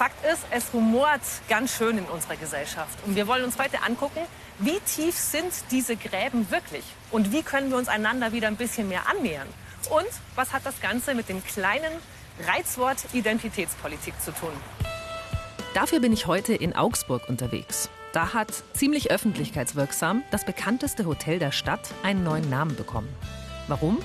Fakt ist, es rumort ganz schön in unserer Gesellschaft. Und wir wollen uns heute angucken, wie tief sind diese Gräben wirklich? Und wie können wir uns einander wieder ein bisschen mehr annähern? Und was hat das Ganze mit dem kleinen Reizwort Identitätspolitik zu tun? Dafür bin ich heute in Augsburg unterwegs. Da hat ziemlich öffentlichkeitswirksam das bekannteste Hotel der Stadt einen neuen Namen bekommen. Warum?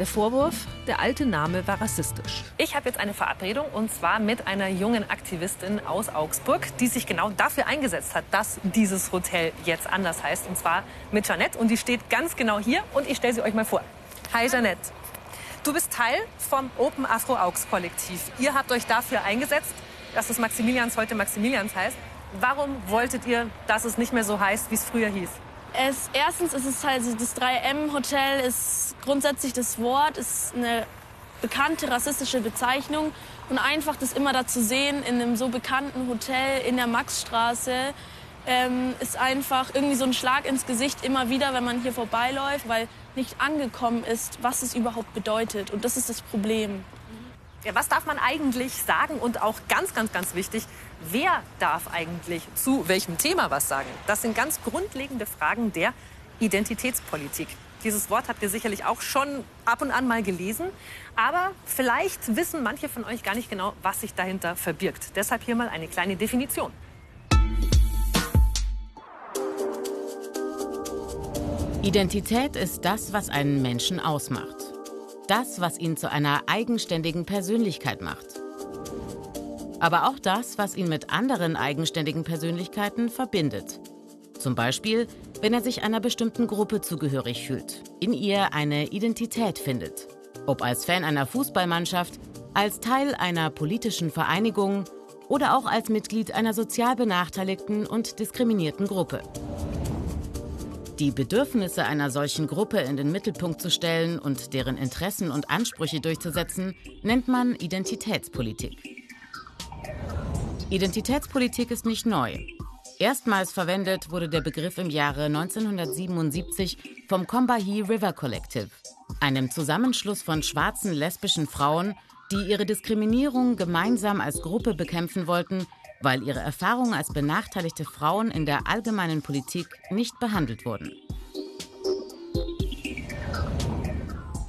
Der Vorwurf, der alte Name war rassistisch. Ich habe jetzt eine Verabredung und zwar mit einer jungen Aktivistin aus Augsburg, die sich genau dafür eingesetzt hat, dass dieses Hotel jetzt anders heißt. Und zwar mit Janette und die steht ganz genau hier und ich stelle sie euch mal vor. Hi Janette. Du bist Teil vom Open Afro Augs Kollektiv. Ihr habt euch dafür eingesetzt, dass das Maximilians heute Maximilians heißt. Warum wolltet ihr, dass es nicht mehr so heißt, wie es früher hieß? Es, erstens ist es halt das 3M-Hotel ist grundsätzlich das Wort, ist eine bekannte rassistische Bezeichnung. Und einfach das immer da zu sehen in einem so bekannten Hotel in der Maxstraße, ähm, ist einfach irgendwie so ein Schlag ins Gesicht immer wieder, wenn man hier vorbeiläuft, weil nicht angekommen ist, was es überhaupt bedeutet. Und das ist das Problem. Ja, was darf man eigentlich sagen? Und auch ganz, ganz, ganz wichtig, wer darf eigentlich zu welchem Thema was sagen? Das sind ganz grundlegende Fragen der Identitätspolitik. Dieses Wort habt ihr sicherlich auch schon ab und an mal gelesen. Aber vielleicht wissen manche von euch gar nicht genau, was sich dahinter verbirgt. Deshalb hier mal eine kleine Definition. Identität ist das, was einen Menschen ausmacht. Das, was ihn zu einer eigenständigen Persönlichkeit macht. Aber auch das, was ihn mit anderen eigenständigen Persönlichkeiten verbindet. Zum Beispiel, wenn er sich einer bestimmten Gruppe zugehörig fühlt, in ihr eine Identität findet. Ob als Fan einer Fußballmannschaft, als Teil einer politischen Vereinigung oder auch als Mitglied einer sozial benachteiligten und diskriminierten Gruppe. Die Bedürfnisse einer solchen Gruppe in den Mittelpunkt zu stellen und deren Interessen und Ansprüche durchzusetzen, nennt man Identitätspolitik. Identitätspolitik ist nicht neu. Erstmals verwendet wurde der Begriff im Jahre 1977 vom Combahee River Collective, einem Zusammenschluss von schwarzen lesbischen Frauen, die ihre Diskriminierung gemeinsam als Gruppe bekämpfen wollten weil ihre Erfahrungen als benachteiligte Frauen in der allgemeinen Politik nicht behandelt wurden.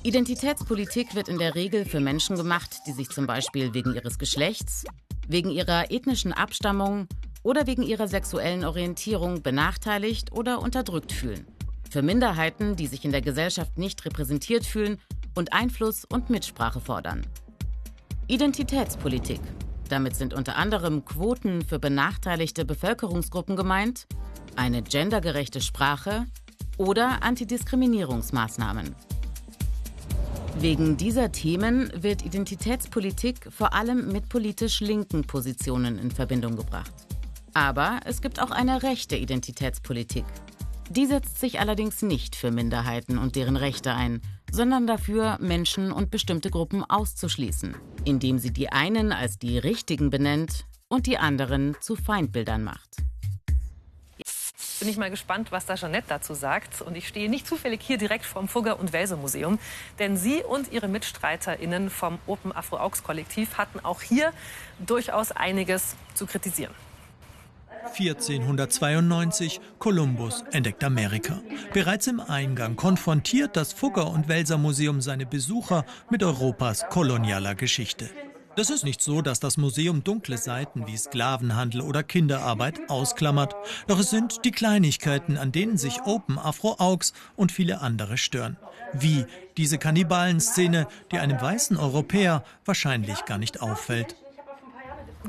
Identitätspolitik wird in der Regel für Menschen gemacht, die sich zum Beispiel wegen ihres Geschlechts, wegen ihrer ethnischen Abstammung oder wegen ihrer sexuellen Orientierung benachteiligt oder unterdrückt fühlen. Für Minderheiten, die sich in der Gesellschaft nicht repräsentiert fühlen und Einfluss und Mitsprache fordern. Identitätspolitik damit sind unter anderem Quoten für benachteiligte Bevölkerungsgruppen gemeint, eine gendergerechte Sprache oder Antidiskriminierungsmaßnahmen. Wegen dieser Themen wird Identitätspolitik vor allem mit politisch linken Positionen in Verbindung gebracht. Aber es gibt auch eine rechte Identitätspolitik. Die setzt sich allerdings nicht für Minderheiten und deren Rechte ein, sondern dafür, Menschen und bestimmte Gruppen auszuschließen, indem sie die einen als die Richtigen benennt und die anderen zu Feindbildern macht. Bin ich mal gespannt, was da Jeanette dazu sagt. Und ich stehe nicht zufällig hier direkt vom Fugger- und Welser Museum, denn sie und ihre MitstreiterInnen vom Open Afro Augs Kollektiv hatten auch hier durchaus einiges zu kritisieren. 1492 Kolumbus entdeckt Amerika. Bereits im Eingang konfrontiert das Fugger- und Welser Museum seine Besucher mit Europas kolonialer Geschichte. Das ist nicht so, dass das Museum dunkle Seiten wie Sklavenhandel oder Kinderarbeit ausklammert. Doch es sind die Kleinigkeiten, an denen sich Open Afro Augs und viele andere stören. Wie diese Kannibalenszene, die einem weißen Europäer wahrscheinlich gar nicht auffällt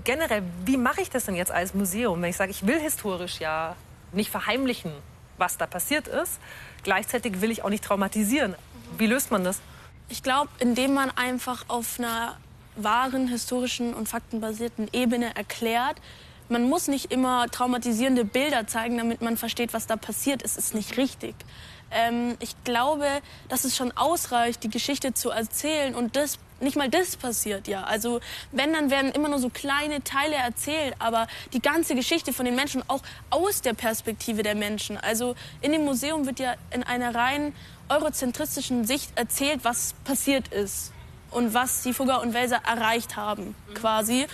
generell, wie mache ich das denn jetzt als Museum, wenn ich sage, ich will historisch ja nicht verheimlichen, was da passiert ist. Gleichzeitig will ich auch nicht traumatisieren. Wie löst man das? Ich glaube, indem man einfach auf einer wahren, historischen und faktenbasierten Ebene erklärt, man muss nicht immer traumatisierende Bilder zeigen, damit man versteht, was da passiert ist. Ist nicht richtig. Ähm, ich glaube, dass es schon ausreicht, die Geschichte zu erzählen und das nicht mal das passiert, ja. Also wenn, dann werden immer nur so kleine Teile erzählt, aber die ganze Geschichte von den Menschen auch aus der Perspektive der Menschen. Also in dem Museum wird ja in einer rein eurozentristischen Sicht erzählt, was passiert ist und was die Fugger und Welser erreicht haben, quasi.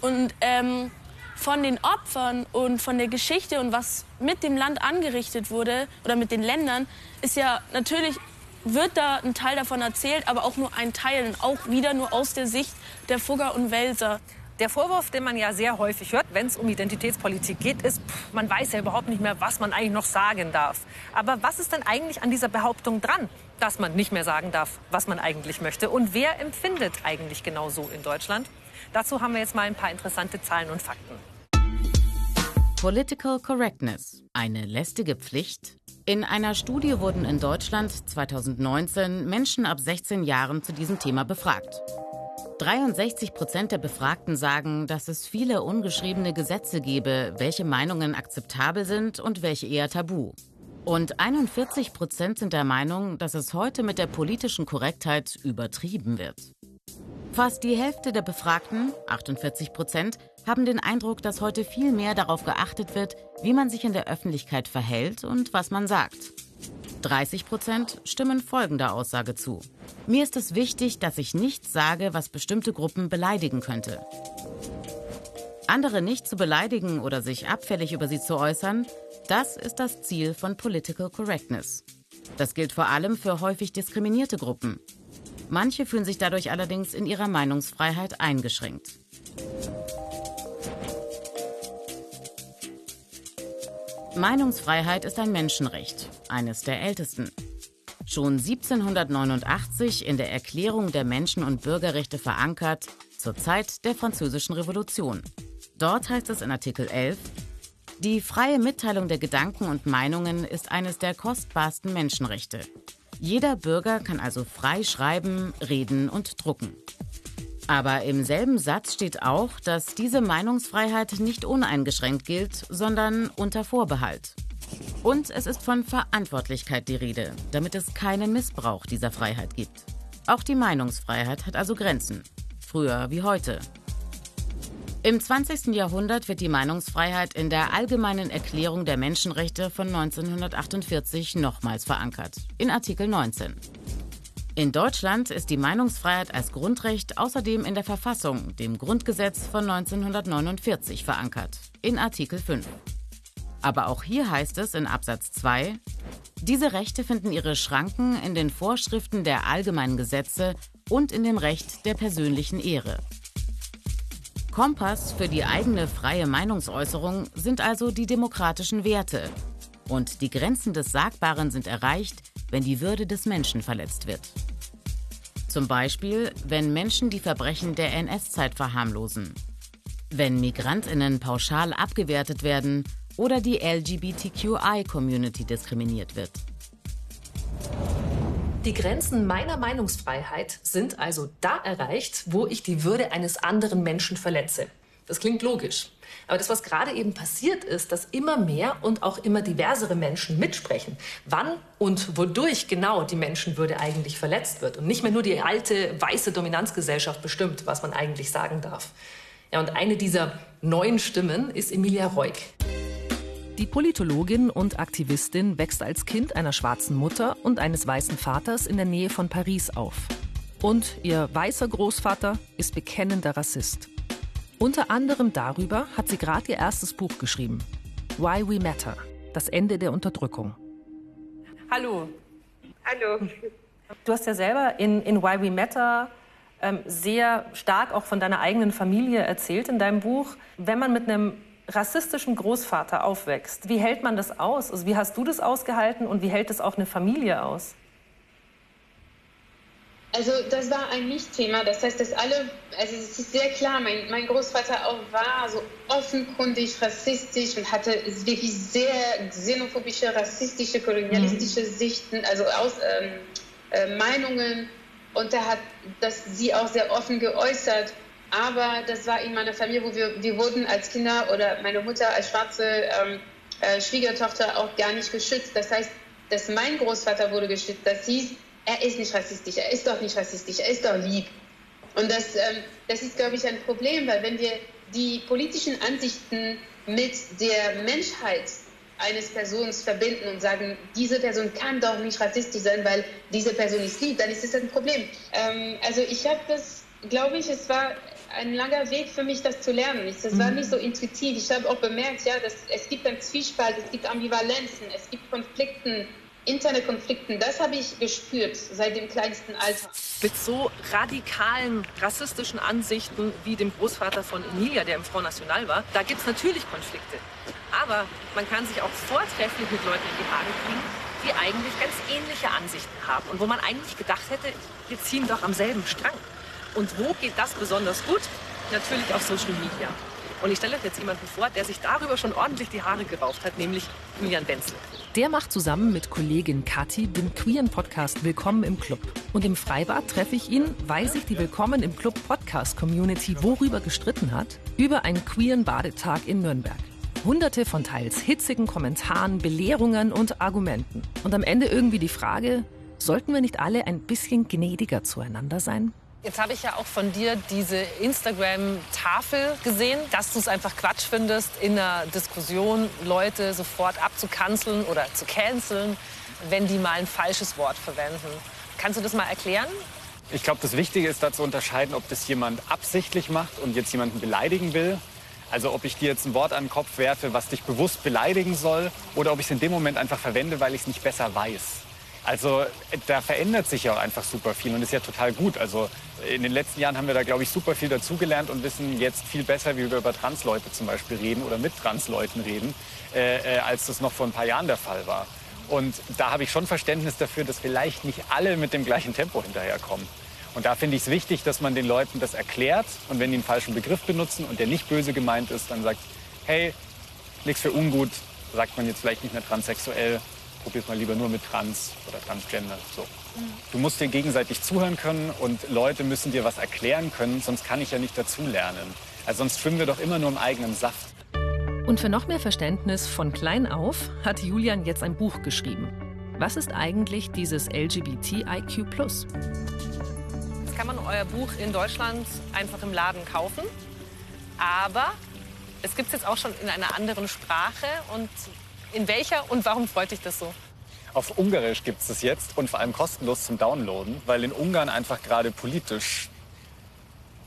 Und ähm, von den Opfern und von der Geschichte und was mit dem Land angerichtet wurde oder mit den Ländern, ist ja natürlich wird da ein Teil davon erzählt, aber auch nur ein Teil und auch wieder nur aus der Sicht der Fugger und Welser. Der Vorwurf, den man ja sehr häufig hört, wenn es um Identitätspolitik geht, ist, pff, man weiß ja überhaupt nicht mehr, was man eigentlich noch sagen darf. Aber was ist denn eigentlich an dieser Behauptung dran, dass man nicht mehr sagen darf, was man eigentlich möchte? Und wer empfindet eigentlich genau so in Deutschland? Dazu haben wir jetzt mal ein paar interessante Zahlen und Fakten. Political Correctness, eine lästige Pflicht? In einer Studie wurden in Deutschland 2019 Menschen ab 16 Jahren zu diesem Thema befragt. 63 Prozent der Befragten sagen, dass es viele ungeschriebene Gesetze gebe, welche Meinungen akzeptabel sind und welche eher tabu. Und 41 Prozent sind der Meinung, dass es heute mit der politischen Korrektheit übertrieben wird. Fast die Hälfte der Befragten, 48 Prozent, haben den Eindruck, dass heute viel mehr darauf geachtet wird, wie man sich in der Öffentlichkeit verhält und was man sagt. 30 Prozent stimmen folgender Aussage zu. Mir ist es wichtig, dass ich nichts sage, was bestimmte Gruppen beleidigen könnte. Andere nicht zu beleidigen oder sich abfällig über sie zu äußern, das ist das Ziel von Political Correctness. Das gilt vor allem für häufig diskriminierte Gruppen. Manche fühlen sich dadurch allerdings in ihrer Meinungsfreiheit eingeschränkt. Meinungsfreiheit ist ein Menschenrecht, eines der ältesten. Schon 1789 in der Erklärung der Menschen- und Bürgerrechte verankert, zur Zeit der Französischen Revolution. Dort heißt es in Artikel 11, die freie Mitteilung der Gedanken und Meinungen ist eines der kostbarsten Menschenrechte. Jeder Bürger kann also frei schreiben, reden und drucken. Aber im selben Satz steht auch, dass diese Meinungsfreiheit nicht uneingeschränkt gilt, sondern unter Vorbehalt. Und es ist von Verantwortlichkeit die Rede, damit es keinen Missbrauch dieser Freiheit gibt. Auch die Meinungsfreiheit hat also Grenzen, früher wie heute. Im 20. Jahrhundert wird die Meinungsfreiheit in der Allgemeinen Erklärung der Menschenrechte von 1948 nochmals verankert, in Artikel 19. In Deutschland ist die Meinungsfreiheit als Grundrecht außerdem in der Verfassung, dem Grundgesetz von 1949, verankert, in Artikel 5. Aber auch hier heißt es in Absatz 2, diese Rechte finden ihre Schranken in den Vorschriften der allgemeinen Gesetze und in dem Recht der persönlichen Ehre. Kompass für die eigene freie Meinungsäußerung sind also die demokratischen Werte. Und die Grenzen des Sagbaren sind erreicht, wenn die Würde des Menschen verletzt wird. Zum Beispiel, wenn Menschen die Verbrechen der NS-Zeit verharmlosen, wenn Migrantinnen pauschal abgewertet werden oder die LGBTQI-Community diskriminiert wird. Die Grenzen meiner Meinungsfreiheit sind also da erreicht, wo ich die Würde eines anderen Menschen verletze. Das klingt logisch. Aber das, was gerade eben passiert ist, dass immer mehr und auch immer diversere Menschen mitsprechen, wann und wodurch genau die Menschenwürde eigentlich verletzt wird und nicht mehr nur die alte weiße Dominanzgesellschaft bestimmt, was man eigentlich sagen darf. Ja, und eine dieser neuen Stimmen ist Emilia Reuk. Die Politologin und Aktivistin wächst als Kind einer schwarzen Mutter und eines weißen Vaters in der Nähe von Paris auf. Und ihr weißer Großvater ist bekennender Rassist. Unter anderem darüber hat sie gerade ihr erstes Buch geschrieben. Why We Matter. Das Ende der Unterdrückung. Hallo. Hallo. Du hast ja selber in, in Why We Matter ähm, sehr stark auch von deiner eigenen Familie erzählt in deinem Buch. Wenn man mit einem rassistischen Großvater aufwächst, wie hält man das aus? Also wie hast du das ausgehalten und wie hält es auch eine Familie aus? Also das war ein Nicht-Thema. Das heißt, dass alle, also es ist sehr klar, mein, mein Großvater auch war so offenkundig rassistisch und hatte wirklich sehr xenophobische, rassistische, kolonialistische mhm. Sichten, also aus, ähm, äh, Meinungen. Und er hat das sie auch sehr offen geäußert. Aber das war in meiner Familie, wo wir, wir wurden als Kinder oder meine Mutter als schwarze ähm, äh, Schwiegertochter auch gar nicht geschützt. Das heißt, dass mein Großvater wurde geschützt. Das hieß, er ist nicht rassistisch, er ist doch nicht rassistisch, er ist doch lieb. Und das, ähm, das ist, glaube ich, ein Problem, weil wenn wir die politischen Ansichten mit der Menschheit eines Persons verbinden und sagen, diese Person kann doch nicht rassistisch sein, weil diese Person ist lieb, dann ist das ein Problem. Ähm, also ich habe das, glaube ich, es war ein langer Weg für mich, das zu lernen. Das war mhm. nicht so intuitiv. Ich habe auch bemerkt, ja, dass es gibt einen Zwiespalt, es gibt Ambivalenzen, es gibt Konflikten, interne Konflikten. Das habe ich gespürt seit dem kleinsten Alter. Mit so radikalen rassistischen Ansichten wie dem Großvater von Emilia, der im Front National war, da gibt es natürlich Konflikte. Aber man kann sich auch vortrefflich mit Leuten in die Haare kriegen, die eigentlich ganz ähnliche Ansichten haben und wo man eigentlich gedacht hätte, wir ziehen doch am selben Strang. Und wo geht das besonders gut? Natürlich auf Social Media. Und ich stelle euch jetzt jemanden vor, der sich darüber schon ordentlich die Haare gerauft hat, nämlich Julian Benzel. Der macht zusammen mit Kollegin Kathi den queeren Podcast Willkommen im Club. Und im Freibad treffe ich ihn, weil sich die Willkommen im Club Podcast Community worüber gestritten hat? Über einen queeren Badetag in Nürnberg. Hunderte von teils hitzigen Kommentaren, Belehrungen und Argumenten. Und am Ende irgendwie die Frage, sollten wir nicht alle ein bisschen gnädiger zueinander sein? Jetzt habe ich ja auch von dir diese Instagram-Tafel gesehen, dass du es einfach Quatsch findest, in einer Diskussion Leute sofort abzukanzeln oder zu canceln, wenn die mal ein falsches Wort verwenden. Kannst du das mal erklären? Ich glaube, das Wichtige ist da zu unterscheiden, ob das jemand absichtlich macht und jetzt jemanden beleidigen will also ob ich dir jetzt ein Wort an den Kopf werfe, was dich bewusst beleidigen soll, oder ob ich es in dem Moment einfach verwende, weil ich es nicht besser weiß. Also da verändert sich ja auch einfach super viel und ist ja total gut. Also in den letzten Jahren haben wir da, glaube ich, super viel dazugelernt und wissen jetzt viel besser, wie wir über Transleute zum Beispiel reden oder mit Transleuten reden, äh, äh, als das noch vor ein paar Jahren der Fall war. Und da habe ich schon Verständnis dafür, dass vielleicht nicht alle mit dem gleichen Tempo hinterherkommen. Und da finde ich es wichtig, dass man den Leuten das erklärt und wenn die einen falschen Begriff benutzen und der nicht böse gemeint ist, dann sagt, hey, nichts für ungut, sagt man jetzt vielleicht nicht mehr transsexuell, probiert mal lieber nur mit trans oder transgender. So. Du musst dir gegenseitig zuhören können und Leute müssen dir was erklären können, sonst kann ich ja nicht dazulernen. Also sonst schwimmen wir doch immer nur im eigenen Saft. Und für noch mehr Verständnis von klein auf hat Julian jetzt ein Buch geschrieben. Was ist eigentlich dieses LGBTIQ? kann man euer Buch in Deutschland einfach im Laden kaufen. Aber es gibt es jetzt auch schon in einer anderen Sprache. Und in welcher und warum freut dich das so? Auf Ungarisch gibt es es jetzt und vor allem kostenlos zum Downloaden, weil in Ungarn einfach gerade politisch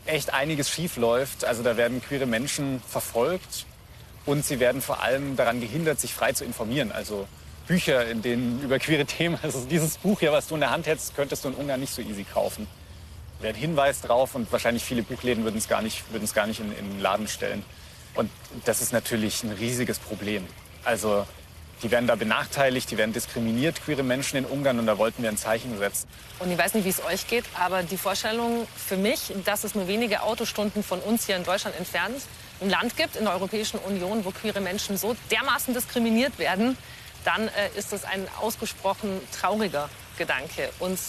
echt einiges schief läuft. Also da werden queere Menschen verfolgt und sie werden vor allem daran gehindert, sich frei zu informieren. Also Bücher, in denen über queere Themen, also dieses Buch hier, was du in der Hand hättest, könntest du in Ungarn nicht so easy kaufen wäre ein Hinweis drauf und wahrscheinlich viele Buchläden würden es gar nicht, gar nicht in, in den Laden stellen. Und das ist natürlich ein riesiges Problem. Also die werden da benachteiligt, die werden diskriminiert, queere Menschen in Ungarn, und da wollten wir ein Zeichen setzen. Und ich weiß nicht, wie es euch geht, aber die Vorstellung für mich, dass es nur wenige Autostunden von uns hier in Deutschland entfernt ein Land gibt in der Europäischen Union, wo queere Menschen so dermaßen diskriminiert werden, dann äh, ist das ein ausgesprochen trauriger Gedanke. Und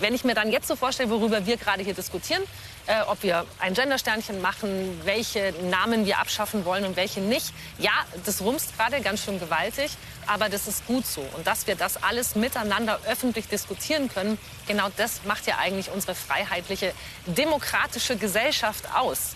wenn ich mir dann jetzt so vorstelle, worüber wir gerade hier diskutieren, äh, ob wir ein Gendersternchen machen, welche Namen wir abschaffen wollen und welche nicht, ja, das rumst gerade ganz schön gewaltig, aber das ist gut so. Und dass wir das alles miteinander öffentlich diskutieren können, genau das macht ja eigentlich unsere freiheitliche, demokratische Gesellschaft aus.